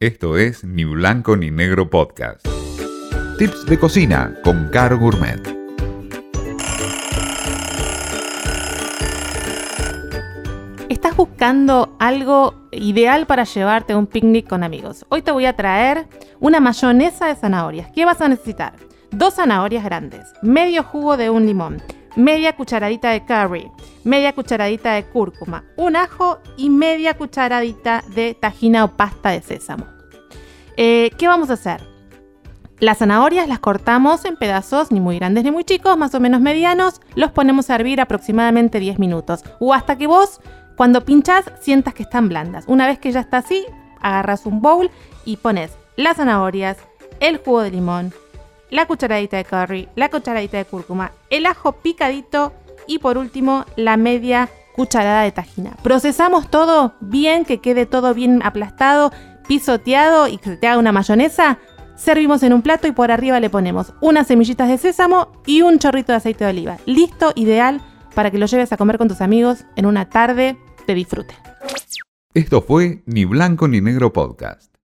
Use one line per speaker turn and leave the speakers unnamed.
Esto es Ni Blanco ni Negro Podcast. Tips de cocina con Caro Gourmet.
¿Estás buscando algo ideal para llevarte a un picnic con amigos? Hoy te voy a traer una mayonesa de zanahorias. ¿Qué vas a necesitar? Dos zanahorias grandes, medio jugo de un limón, media cucharadita de curry, media cucharadita de cúrcuma, un ajo y media cucharadita de tajina o pasta de sésamo. Eh, ¿Qué vamos a hacer? Las zanahorias las cortamos en pedazos ni muy grandes ni muy chicos, más o menos medianos, los ponemos a hervir aproximadamente 10 minutos o hasta que vos cuando pinchás sientas que están blandas. Una vez que ya está así, agarras un bowl y pones las zanahorias, el jugo de limón, la cucharadita de curry, la cucharadita de cúrcuma, el ajo picadito y por último la media cucharada de tajina. Procesamos todo bien, que quede todo bien aplastado, pisoteado y que se te haga una mayonesa. Servimos en un plato y por arriba le ponemos unas semillitas de sésamo y un chorrito de aceite de oliva. Listo, ideal para que lo lleves a comer con tus amigos en una tarde de disfrute.
Esto fue Ni Blanco ni Negro Podcast.